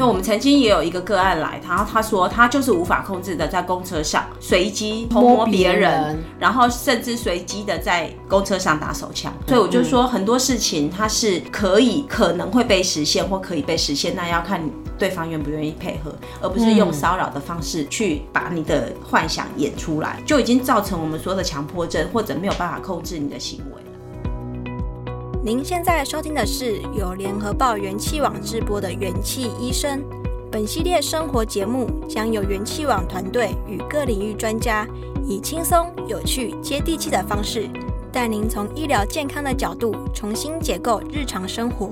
那我们曾经也有一个个案来，然后他说他就是无法控制的在公车上随机偷摸别人，然后甚至随机的在公车上打手枪。所以我就说很多事情它是可以可能会被实现或可以被实现，那要看对方愿不愿意配合，而不是用骚扰的方式去把你的幻想演出来，就已经造成我们说的强迫症或者没有办法控制你的行为。您现在收听的是由联合报元气网直播的元气医生。本系列生活节目将由元气网团队与各领域专家，以轻松、有趣、接地气的方式，带您从医疗健康的角度重新解构日常生活。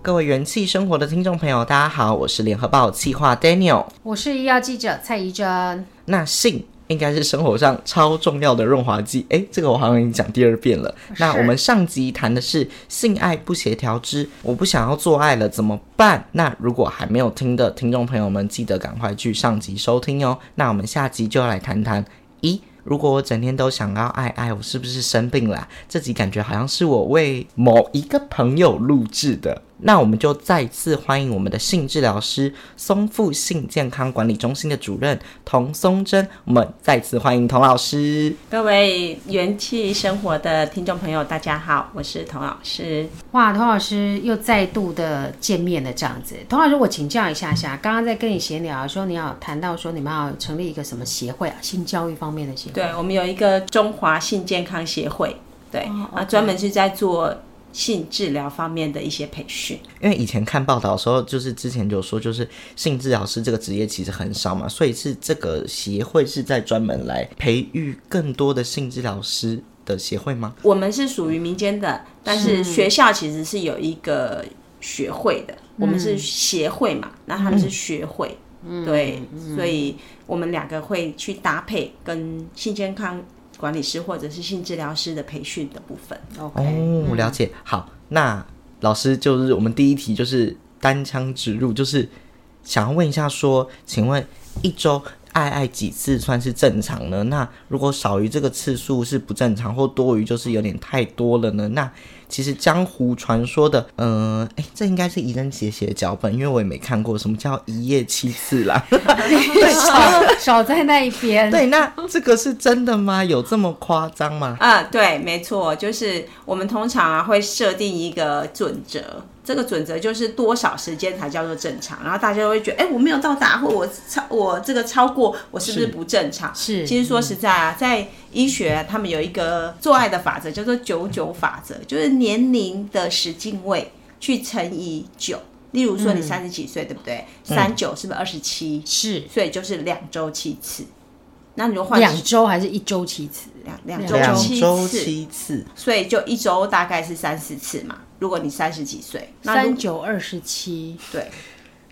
各位元气生活的听众朋友，大家好，我是联合报企划 Daniel，我是医药记者蔡怡真。那性应该是生活上超重要的润滑剂，诶，这个我好像已经讲第二遍了。那我们上集谈的是性爱不协调之我不想要做爱了怎么办？那如果还没有听的听众朋友们，记得赶快去上集收听哦。那我们下集就要来谈谈，咦，如果我整天都想要爱爱，我是不是生病了啊？这集感觉好像是我为某一个朋友录制的。那我们就再次欢迎我们的性治疗师松富性健康管理中心的主任童松珍。我们再次欢迎童老师。各位元气生活的听众朋友，大家好，我是童老师。哇，童老师又再度的见面了，这样子。童老师，我请教一下下，刚刚在跟你闲聊的时候，你要谈到说你们要成立一个什么协会啊？性教育方面的协会？对，我们有一个中华性健康协会，对，啊、哦，专门是在做。性治疗方面的一些培训，因为以前看报道的时候，就是之前就说，就是性治疗师这个职业其实很少嘛，所以是这个协会是在专门来培育更多的性治疗师的协会吗？我们是属于民间的，但是学校其实是有一个学会的，我们是协会嘛，那他们是学会，嗯、对，所以我们两个会去搭配跟性健康。管理师或者是性治疗师的培训的部分。OK，哦，了解。好，那老师就是我们第一题就是单枪直入，就是想要问一下说，请问一周爱爱几次算是正常呢？那如果少于这个次数是不正常，或多于就是有点太多了呢？那其实江湖传说的，嗯、呃，哎，这应该是怡珍姐写的脚本，因为我也没看过什么叫一夜七次啦，少少在那一边。对，那这个是真的吗？有这么夸张吗？啊，对，没错，就是我们通常啊会设定一个准则。这个准则就是多少时间才叫做正常，然后大家都会觉得，哎，我没有到达，或我超我这个超过，我是不是不正常？是，是其实说实在啊，在医学他们有一个做爱的法则，叫做九九法则，就是年龄的十进位去乘以九。例如说你三十几岁，嗯、对不对？三九是不是二十七？是，所以就是两周七次。那你就换两周还是一周七次？两两周七次，七次，所以就一周大概是三四次嘛。如果你三十几岁，三九二十七，对。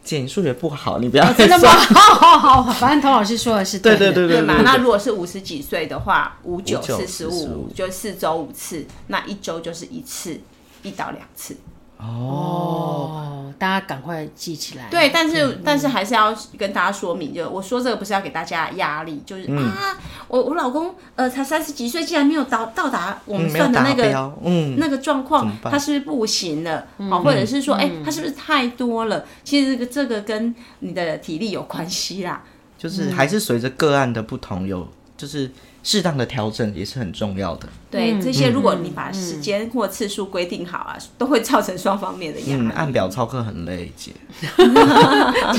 姐，你数学不好，你不要、哦、真的吗？好好好，反正童老师说的是对对对对，对嘛。那如果是五十几岁的话，五九四十五，就四周五次，那一周就是一次，一到两次。哦，大家赶快记起来。对，但是、嗯、但是还是要跟大家说明，就我说这个不是要给大家压力，就是、嗯、啊，我我老公呃才三十几岁，竟然没有到到达我们算的那个嗯那个状况，他是不是不行了？好、嗯，或者是说哎、欸，他是不是太多了？其实这个这个跟你的体力有关系啦，就是还是随着个案的不同有就是。适当的调整也是很重要的。对，这些如果你把时间或次数规定好啊，都会造成双方面的压力。嗯，按表操课很累，姐。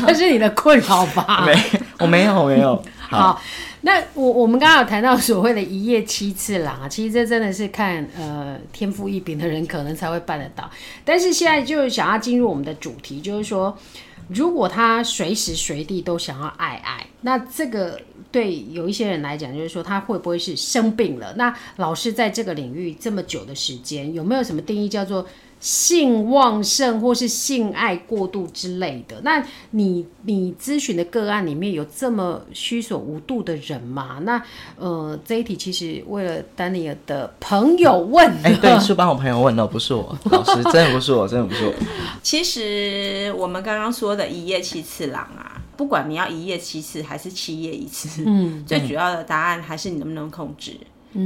这是你的困扰吧？没，我没有，没有。好，好，那我我们刚刚有谈到所谓的一夜七次郎啊，其实这真的是看呃天赋异禀的人可能才会办得到。但是现在就想要进入我们的主题，就是说，如果他随时随地都想要爱爱，那这个。对有一些人来讲，就是说他会不会是生病了？那老师在这个领域这么久的时间，有没有什么定义叫做？性旺盛或是性爱过度之类的，那你你咨询的个案里面有这么虚所无度的人吗？那呃，这一题其实为了丹尼尔的朋友问，哎、欸，对，是帮我朋友问的，不是我老师，真的不是我，真的不是我。其实我们刚刚说的一夜七次郎啊，不管你要一夜七次还是七夜一次，嗯，最主要的答案还是你能不能控制。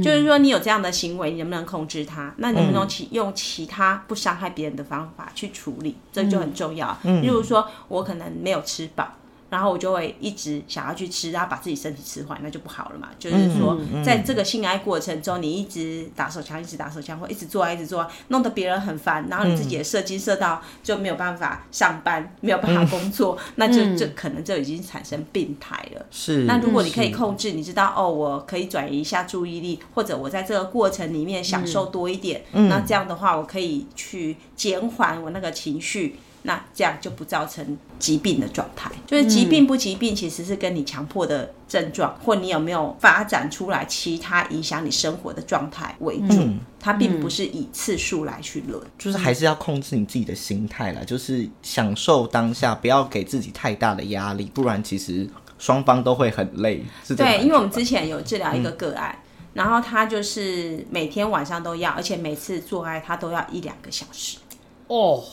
就是说，你有这样的行为，你能不能控制它？那你能不能其用其他不伤害别人的方法去处理？这就很重要。嗯，例如说，我可能没有吃饱。然后我就会一直想要去吃，然后把自己身体吃坏，那就不好了嘛。就是说，在这个性爱过程中，你一直打手枪，一直打手枪，或一直做爱，一直做爱，弄得别人很烦，然后你自己也射精射到就没有办法上班，没有办法工作，那就这可能就已经产生病态了。是。那如果你可以控制，你知道哦，我可以转移一下注意力，或者我在这个过程里面享受多一点，那这样的话，我可以去减缓我那个情绪。那这样就不造成疾病的状态，就是疾病不疾病，其实是跟你强迫的症状，或你有没有发展出来其他影响你生活的状态为主，嗯、它并不是以次数来去论，就是还是要控制你自己的心态啦，就是享受当下，不要给自己太大的压力，不然其实双方都会很累。是对，因为我们之前有治疗一个个案，嗯、然后他就是每天晚上都要，而且每次做爱他都要一两个小时。哦。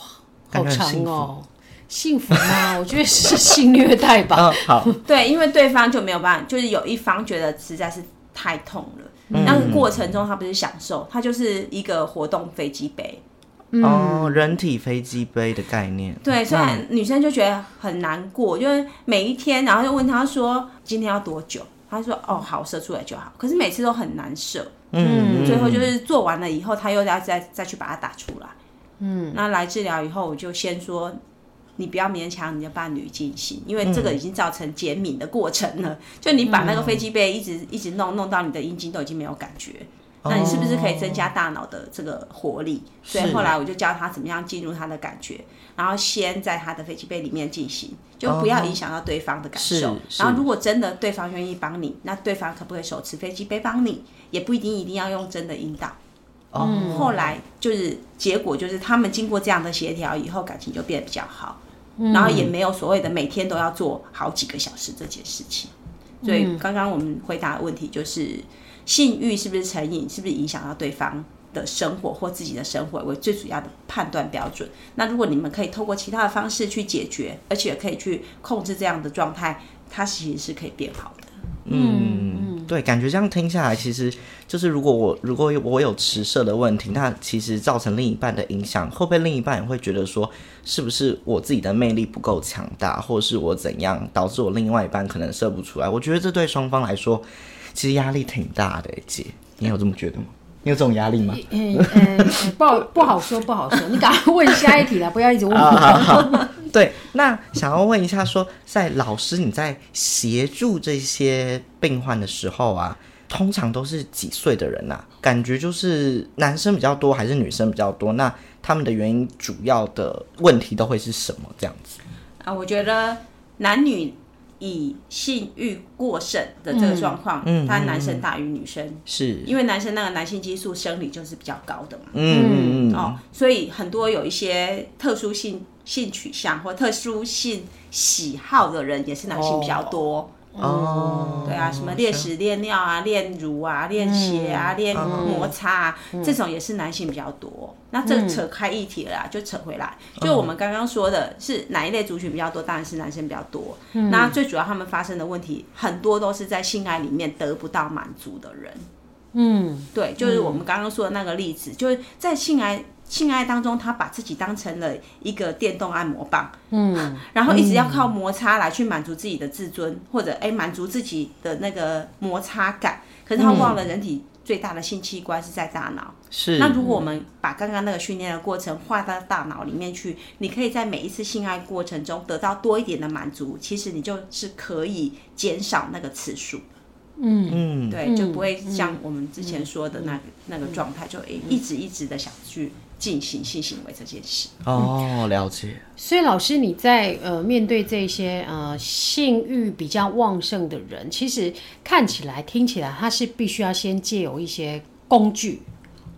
好长哦，幸福吗？我觉得是性虐待吧。嗯，好。对，因为对方就没有办法，就是有一方觉得实在是太痛了。嗯、那个过程中，他不是享受，他就是一个活动飞机杯。嗯、哦，人体飞机杯的概念。对，虽然女生就觉得很难过，就是每一天，然后就问他说：“今天要多久？”他说：“哦，好，射出来就好。”可是每次都很难射。嗯，最后就是做完了以后，他又要再再去把它打出来。嗯，那来治疗以后，我就先说，你不要勉强你的伴侣进行，因为这个已经造成减敏的过程了。嗯、就你把那个飞机杯一直一直弄弄到你的阴茎都已经没有感觉，哦、那你是不是可以增加大脑的这个活力？所以后来我就教他怎么样进入他的感觉，然后先在他的飞机杯里面进行，就不要影响到对方的感受。然后如果真的对方愿意帮你，那对方可不可以手持飞机杯帮你？也不一定一定要用真的阴道。嗯，后来就是结果就是他们经过这样的协调以后，感情就变得比较好，嗯、然后也没有所谓的每天都要做好几个小时这件事情。所以刚刚我们回答的问题就是，性欲是不是成瘾，是不是影响到对方的生活或自己的生活为最主要的判断标准。那如果你们可以透过其他的方式去解决，而且可以去控制这样的状态，它其实是可以变好的。嗯，对，感觉这样听下来，其实就是如果我如果我有迟射的问题，那其实造成另一半的影响，会不会另一半也会觉得说，是不是我自己的魅力不够强大，或是我怎样导致我另外一半可能射不出来？我觉得这对双方来说，其实压力挺大的。姐，你有这么觉得吗？你有这种压力吗？嗯嗯，不好不好说，不好说。你赶快问下一题了，不要一直问我。对，那想要问一下说，说在老师你在协助这些病患的时候啊，通常都是几岁的人啊？感觉就是男生比较多还是女生比较多？那他们的原因主要的问题都会是什么？这样子啊，我觉得男女以性欲过剩的这个状况，嗯，他男生大于女生，是因为男生那个男性激素生理就是比较高的嘛，嗯嗯哦，所以很多有一些特殊性。性取向或特殊性喜好的人也是男性比较多。哦，对啊，什么练屎练尿啊、练乳啊、练血啊、练摩擦啊，这种也是男性比较多。那这扯开议题了啦，就扯回来，就我们刚刚说的是哪一类族群比较多？当然是男生比较多。那最主要他们发生的问题很多都是在性爱里面得不到满足的人。嗯，对，就是我们刚刚说的那个例子，就是在性爱。性爱当中，他把自己当成了一个电动按摩棒，嗯，然后一直要靠摩擦来去满足自己的自尊，嗯、或者哎满足自己的那个摩擦感。可是他忘了人体最大的性器官是在大脑。是。那如果我们把刚刚那个训练的过程画到大脑里面去，你可以在每一次性爱过程中得到多一点的满足，其实你就是可以减少那个次数。嗯嗯，对，就不会像我们之前说的那个、那个状态，就一直一直的想去进行性行为这件事。哦，了解。所以老师你在呃面对这些呃性欲比较旺盛的人，其实看起来听起来他是必须要先借由一些工具，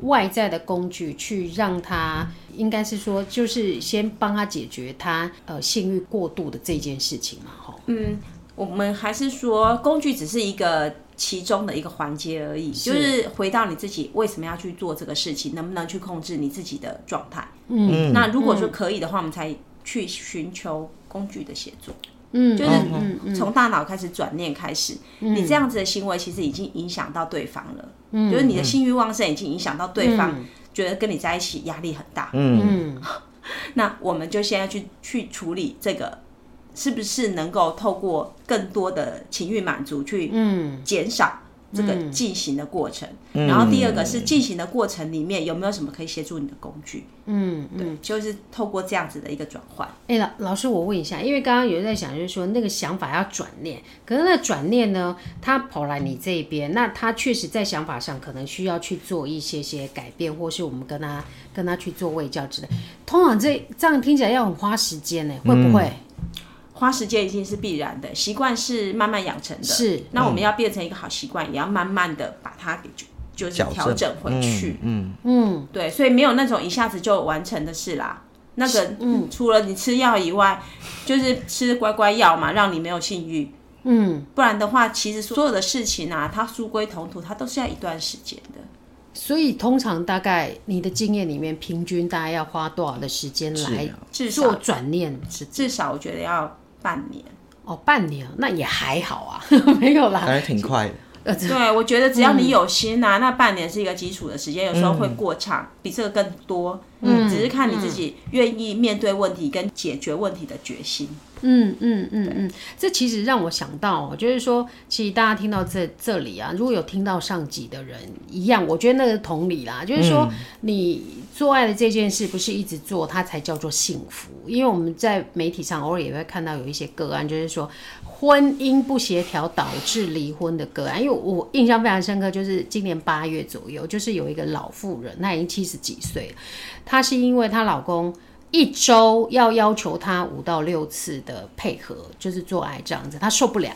外在的工具去让他，应该是说就是先帮他解决他呃性欲过度的这件事情嘛，哈。嗯。我们还是说，工具只是一个其中的一个环节而已，是就是回到你自己为什么要去做这个事情，能不能去控制你自己的状态？嗯，那如果说可以的话，我们才去寻求工具的协作。嗯，就是从大脑开始转念开始，嗯、你这样子的行为其实已经影响到对方了。嗯，就是你的性欲旺盛已经影响到对方，嗯、觉得跟你在一起压力很大。嗯，那我们就现在去去处理这个。是不是能够透过更多的情欲满足去减少这个进行的过程？嗯、然后第二个是进行的过程里面有没有什么可以协助你的工具？嗯，对，就是透过这样子的一个转换。哎、欸，老老师，我问一下，因为刚刚有人在想，就是说那个想法要转念，可是那转念呢，他跑来你这边，那他确实在想法上可能需要去做一些些改变，或是我们跟他跟他去做卫教之类。通常这这样听起来要很花时间呢，会不会？嗯花时间一定是必然的，习惯是慢慢养成的。是，那我们要变成一个好习惯，嗯、也要慢慢的把它给就就是调整回去。嗯嗯，对，所以没有那种一下子就完成的事啦。那个，嗯，除了你吃药以外，就是吃乖乖药嘛，让你没有性欲。嗯，不然的话，其实所有的事情啊，它殊归同途，它都是要一段时间的。所以通常大概你的经验里面，平均大概要花多少的时间来做转念？至少，至少我觉得要。半年哦，半年那也还好啊，没有啦，还是挺快的。呃，对，我觉得只要你有心啊，嗯、那半年是一个基础的时间，有时候会过长，嗯、比这个更多。嗯，只是看你自己愿意面对问题跟解决问题的决心。嗯嗯嗯嗯，这其实让我想到，就是说，其实大家听到这这里啊，如果有听到上集的人一样，我觉得那个同理啦，就是说，你做爱的这件事不是一直做，它才叫做幸福。因为我们在媒体上偶尔也会看到有一些个案，就是说婚姻不协调导致离婚的个案。因为我印象非常深刻，就是今年八月左右，就是有一个老妇人，她已经七十几岁，她是因为她老公。一周要要求他五到六次的配合，就是做爱这样子，他受不了，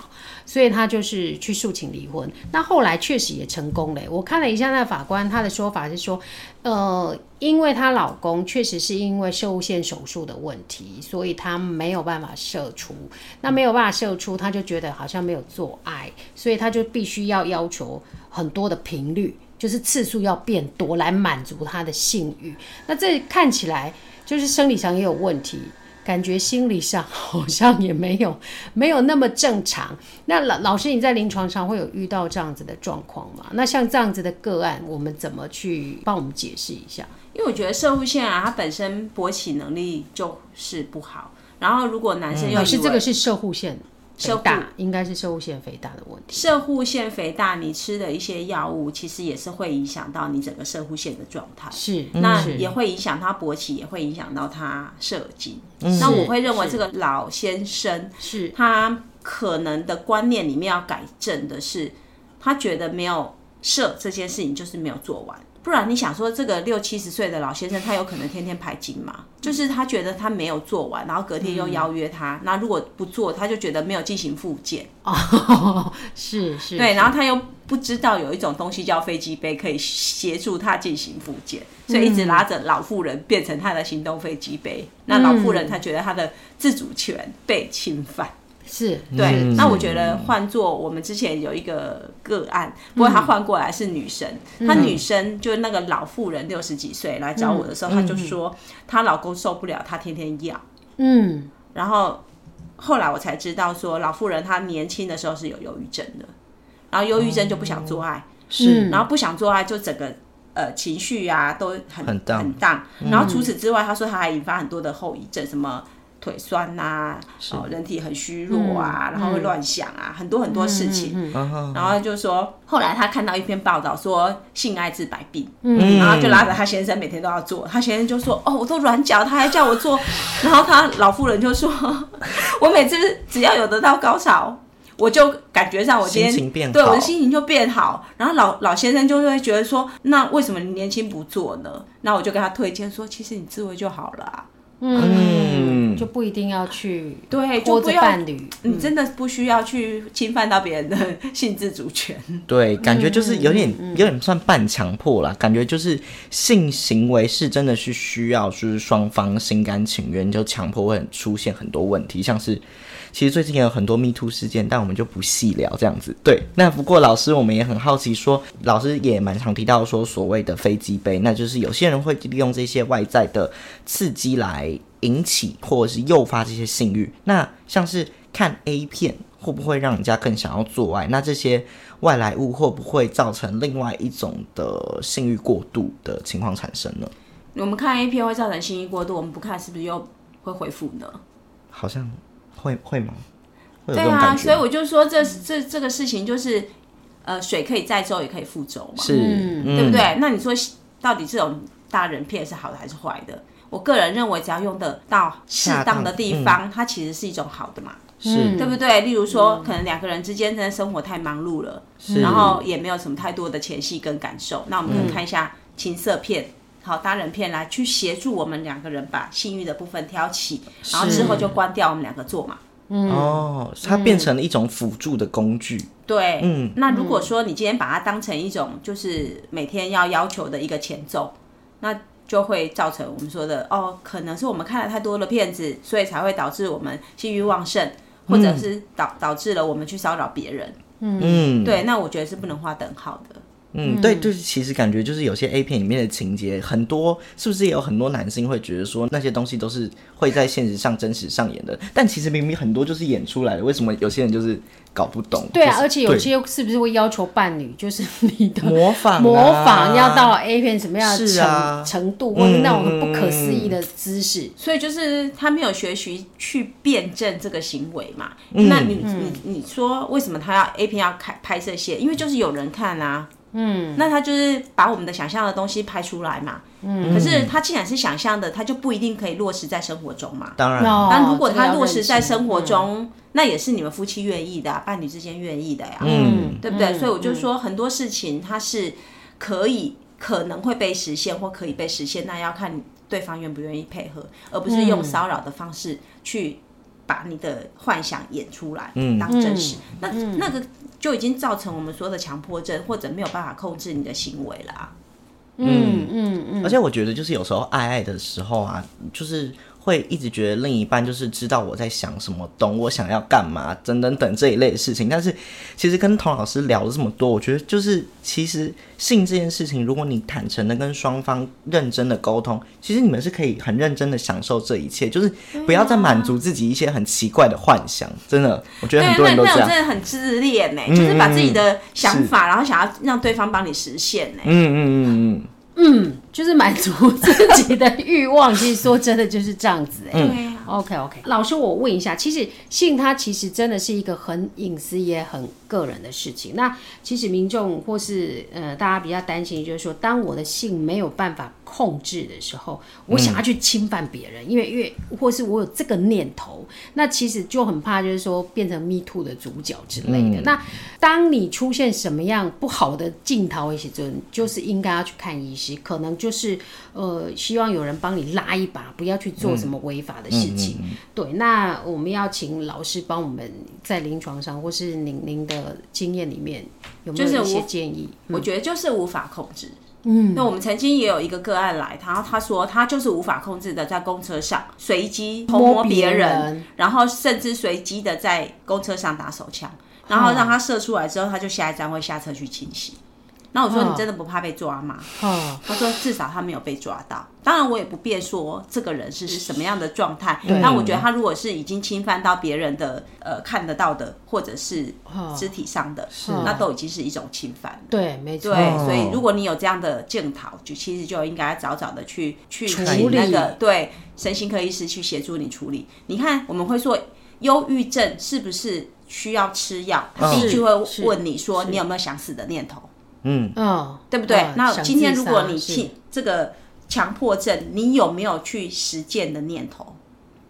所以他就是去诉请离婚。那后来确实也成功了。我看了一下那法官，他的说法是说，呃，因为她老公确实是因为摄护腺手术的问题，所以他没有办法射出。那没有办法射出，他就觉得好像没有做爱，所以他就必须要要求很多的频率，就是次数要变多来满足他的性欲。那这看起来。就是生理上也有问题，感觉心理上好像也没有 没有那么正常。那老老师，你在临床上会有遇到这样子的状况吗？那像这样子的个案，我们怎么去帮我们解释一下？因为我觉得射护线啊，它本身勃起能力就是不好。然后如果男生又、嗯、是这个是射护腺。肥大应该是射护腺肥大的问题。射护腺肥大，你吃的一些药物，其实也是会影响到你整个射护腺的状态。是，那也会影响他勃起，也会影响到他射精。那我会认为这个老先生是他可能的观念里面要改正的是，他觉得没有射这件事情就是没有做完。不然你想说这个六七十岁的老先生，他有可能天天排精吗？就是他觉得他没有做完，然后隔天又邀约他，那、嗯、如果不做，他就觉得没有进行复健。哦，是是，对，然后他又不知道有一种东西叫飞机杯，可以协助他进行复健，所以一直拉着老妇人变成他的行动飞机杯。嗯、那老妇人她觉得她的自主权被侵犯。是。对，嗯、那我觉得换做我们之前有一个个案，嗯、不过她换过来是女生，嗯、她女生就那个老妇人六十几岁来找我的时候，嗯、她就说她老公受不了她天天要，嗯，然后后来我才知道说老妇人她年轻的时候是有忧郁症的，然后忧郁症就不想做爱，是、嗯，然后不想做爱就整个呃情绪啊都很很荡，很荡，然后除此之外，她说她还引发很多的后遗症，什么。腿酸呐、啊，哦，人体很虚弱啊，嗯、然后会乱想啊，嗯、很多很多事情。嗯嗯、然后就说，后来他看到一篇报道说性爱治百病，嗯、然后就拉着他先生每天都要做。他先生就说：“哦，我都软脚，他还叫我做。”然后他老妇人就说：“ 我每次只要有得到高潮，我就感觉上我今天心情变对我的心情就变好。然后老老先生就会觉得说，那为什么你年轻不做呢？那我就跟他推荐说，其实你自慰就好了啊。嗯，就不一定要去对，就拖着不要伴侣，你真的不需要去侵犯到别人的性自主权。对，感觉就是有点、嗯有点算半强迫啦。感觉就是性行为是真的是需要，就是双方心甘情愿，就强迫会出现很多问题，像是。其实最近也有很多 Me Too 事件，但我们就不细聊这样子。对，那不过老师我们也很好奇说，说老师也蛮常提到说所谓的飞机杯，那就是有些人会利用这些外在的刺激来引起或者是诱发这些性欲。那像是看 A 片会不会让人家更想要做爱？那这些外来物会不会造成另外一种的性欲过度的情况产生呢？我们看 A 片会造成性欲过度，我们不看是不是又会恢复呢？好像。会会吗？会对啊，所以我就说这这这个事情就是，呃，水可以载舟，也可以覆舟嘛，是，嗯、对不对？那你说到底这种大人片是好的还是坏的？我个人认为，只要用得到适当的地方，嗯、它其实是一种好的嘛，是，对不对？例如说，可能两个人之间真的生活太忙碌了，是然后也没有什么太多的前戏跟感受，那我们可以看一下情色片。嗯好，搭人片来去协助我们两个人把性欲的部分挑起，然后之后就关掉，我们两个做嘛。嗯，哦，它变成了一种辅助的工具。对，嗯。那如果说你今天把它当成一种就是每天要要求的一个前奏，那就会造成我们说的哦，可能是我们看了太多的片子，所以才会导致我们性欲旺盛，或者是导导致了我们去骚扰别人。嗯，对，那我觉得是不能划等号的。嗯，对，就是其实感觉就是有些 A 片里面的情节很多，是不是也有很多男性会觉得说那些东西都是会在现实上真实上演的？但其实明明很多就是演出来的，为什么有些人就是搞不懂？对啊，就是、而且有些是不是会要求伴侣就是 你的模仿、啊、模仿要到 A 片什么样的程、啊、程度，或者那种不可思议的姿势、嗯？所以就是他没有学习去辩证这个行为嘛？嗯、那你你你说为什么他要 A 片要开拍摄线？因为就是有人看啊。嗯，那他就是把我们的想象的东西拍出来嘛。嗯，可是他既然是想象的，他就不一定可以落实在生活中嘛。当然，但如果他落实在生活中，嗯、那也是你们夫妻愿意的、啊，伴侣之间愿意的呀。嗯，对不对？嗯、所以我就说很多事情它是可以可能会被实现或可以被实现，那要看对方愿不愿意配合，而不是用骚扰的方式去把你的幻想演出来，嗯，当真实。那那个。就已经造成我们说的强迫症，或者没有办法控制你的行为了啊。嗯嗯嗯。而且我觉得，就是有时候爱爱的时候啊，就是。会一直觉得另一半就是知道我在想什么，懂我想要干嘛，等等等这一类的事情。但是其实跟童老师聊了这么多，我觉得就是其实性这件事情，如果你坦诚的跟双方认真的沟通，其实你们是可以很认真的享受这一切，就是不要再满足自己一些很奇怪的幻想。真的，我觉得很多人都这样。真的很自恋呢，就是把自己的想法，然后想要让对方帮你实现呢。嗯嗯嗯嗯。嗯，就是满足自己的欲望。其实说真的就是这样子哎、欸。对、嗯、OK OK，老师，我问一下，其实性它其实真的是一个很隐私也很个人的事情。那其实民众或是呃大家比较担心，就是说，当我的性没有办法控制的时候，我想要去侵犯别人，嗯、因为因为或是我有这个念头，那其实就很怕，就是说变成 Me Too 的主角之类的。嗯、那当你出现什么样不好的镜头，一些就就是应该要去看医师。可能就是呃，希望有人帮你拉一把，不要去做什么违法的事情。对，那我们要请老师帮我们在临床上，或是您您的经验里面有没有一些建议？我，觉得就是无法控制。嗯，那我们曾经也有一个个案来，他他说他就是无法控制的，在公车上随机偷摸别人，人然后甚至随机的在公车上打手枪，然后让他射出来之后，他就下一站会下车去清洗。那我说，你真的不怕被抓吗？哦、他说至少他没有被抓到。当然我也不便说这个人是什么样的状态。但对我觉得他如果是已经侵犯到别人的呃看得到的或者是肢体上的，哦、那都已经是一种侵犯。对，没错。对，所以如果你有这样的镜头，就其实就应该早早的去去处理那个对身心科医师去协助你处理。你看我们会说忧郁症是不是需要吃药？他第一句会问你说你有没有想死的念头？嗯，哦，对不对？哦、那今天如果你去这个强迫症，你有没有去实践的念头？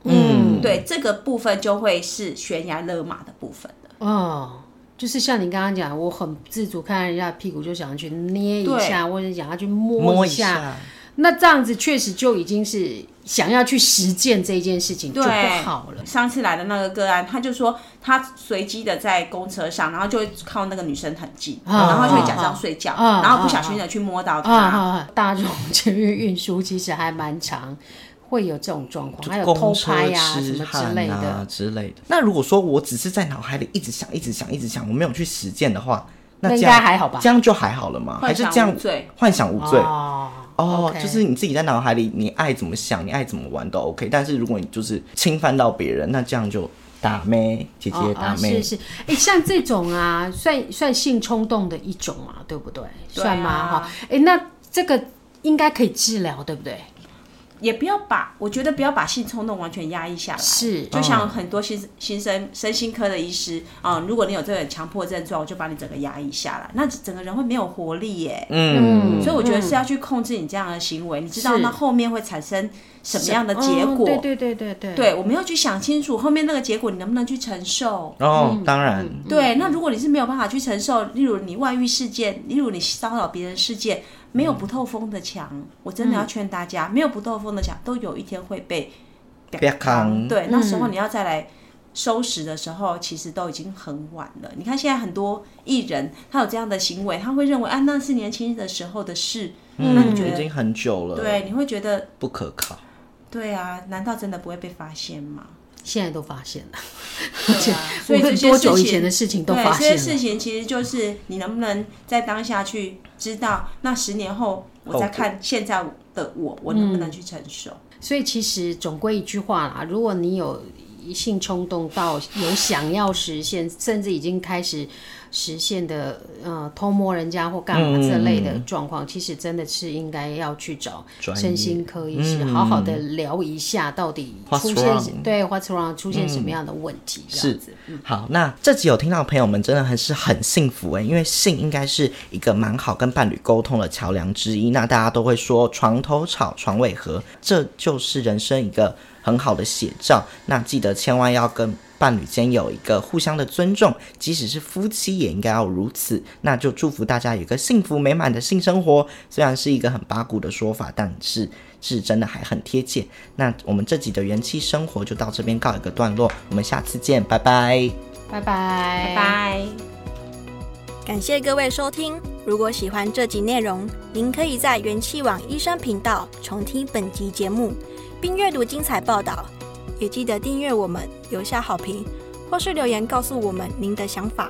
嗯，对，这个部分就会是悬崖勒马的部分的。哦，就是像你刚刚讲，我很自主，看人家屁股就想要去捏一下，或者想要去摸一下。摸一下那这样子确实就已经是想要去实践这件事情就不好了。上次来的那个个案，他就说他随机的在公车上，然后就会靠那个女生很近，哦、然后就会假装睡觉，哦、然后不小心的去摸到她。大众捷运运输其实还蛮常会有这种状况，还有偷拍呀、啊、什么之类的之类的。那如果说我只是在脑海里一直想、一直想、一直想，我没有去实践的话，那应该还好吧？这样就还好了吗？还是这样幻想无罪？哦哦.就是你自己在脑海里，你爱怎么想，你爱怎么玩都 OK。但是如果你就是侵犯到别人，那这样就打咩，姐姐打咩。是是，哎、欸，像这种啊，算算性冲动的一种嘛，对不对？算吗？哈，哎，那这个应该可以治疗，对不对？也不要把，我觉得不要把性冲动完全压抑下来。是，就像很多新新生身心科的医师啊、嗯，如果你有这个强迫症状，我就把你整个压抑下来，那整个人会没有活力耶。嗯，所以我觉得是要去控制你这样的行为，嗯、你知道那后面会产生什么样的结果？哦、对对对对对。对，我们要去想清楚后面那个结果，你能不能去承受？哦，当然。对，那如果你是没有办法去承受，例如你外遇事件，例如你骚扰别人事件。没有不透风的墙，嗯、我真的要劝大家，嗯、没有不透风的墙，都有一天会被别扛。对，那时候你要再来收拾的时候，嗯、其实都已经很晚了。你看现在很多艺人，他有这样的行为，他会认为啊，那是年轻的时候的事。嗯，那你觉得已经很久了。对，你会觉得不可靠。对啊，难道真的不会被发现吗？现在都发现了，对啊，所以这些多久以前的事情都发现了。这些事情其实就是你能不能在当下去知道，那十年后我再看现在的我，我能不能去承受？嗯，所以其实总归一句话啦，如果你有性冲动到有想要实现，甚至已经开始。实现的呃偷摸人家或干嘛这类的状况，嗯、其实真的是应该要去找身心科医师，好好的聊一下，到底出现?对 what's wrong 出现什么样的问题？嗯、这样子。是好，那这集有听到的朋友们真的还是很幸福哎，因为性应该是一个蛮好跟伴侣沟通的桥梁之一。那大家都会说床头吵，床尾和，这就是人生一个很好的写照。那记得千万要跟。伴侣间有一个互相的尊重，即使是夫妻也应该要如此。那就祝福大家有一个幸福美满的性生活。虽然是一个很八股的说法，但是是真的还很贴切。那我们这集的元气生活就到这边告一个段落，我们下次见，拜拜，拜拜，拜拜。感谢各位收听。如果喜欢这集内容，您可以在元气网医生频道重听本集节目，并阅读精彩报道。也记得订阅我们，留下好评，或是留言告诉我们您的想法。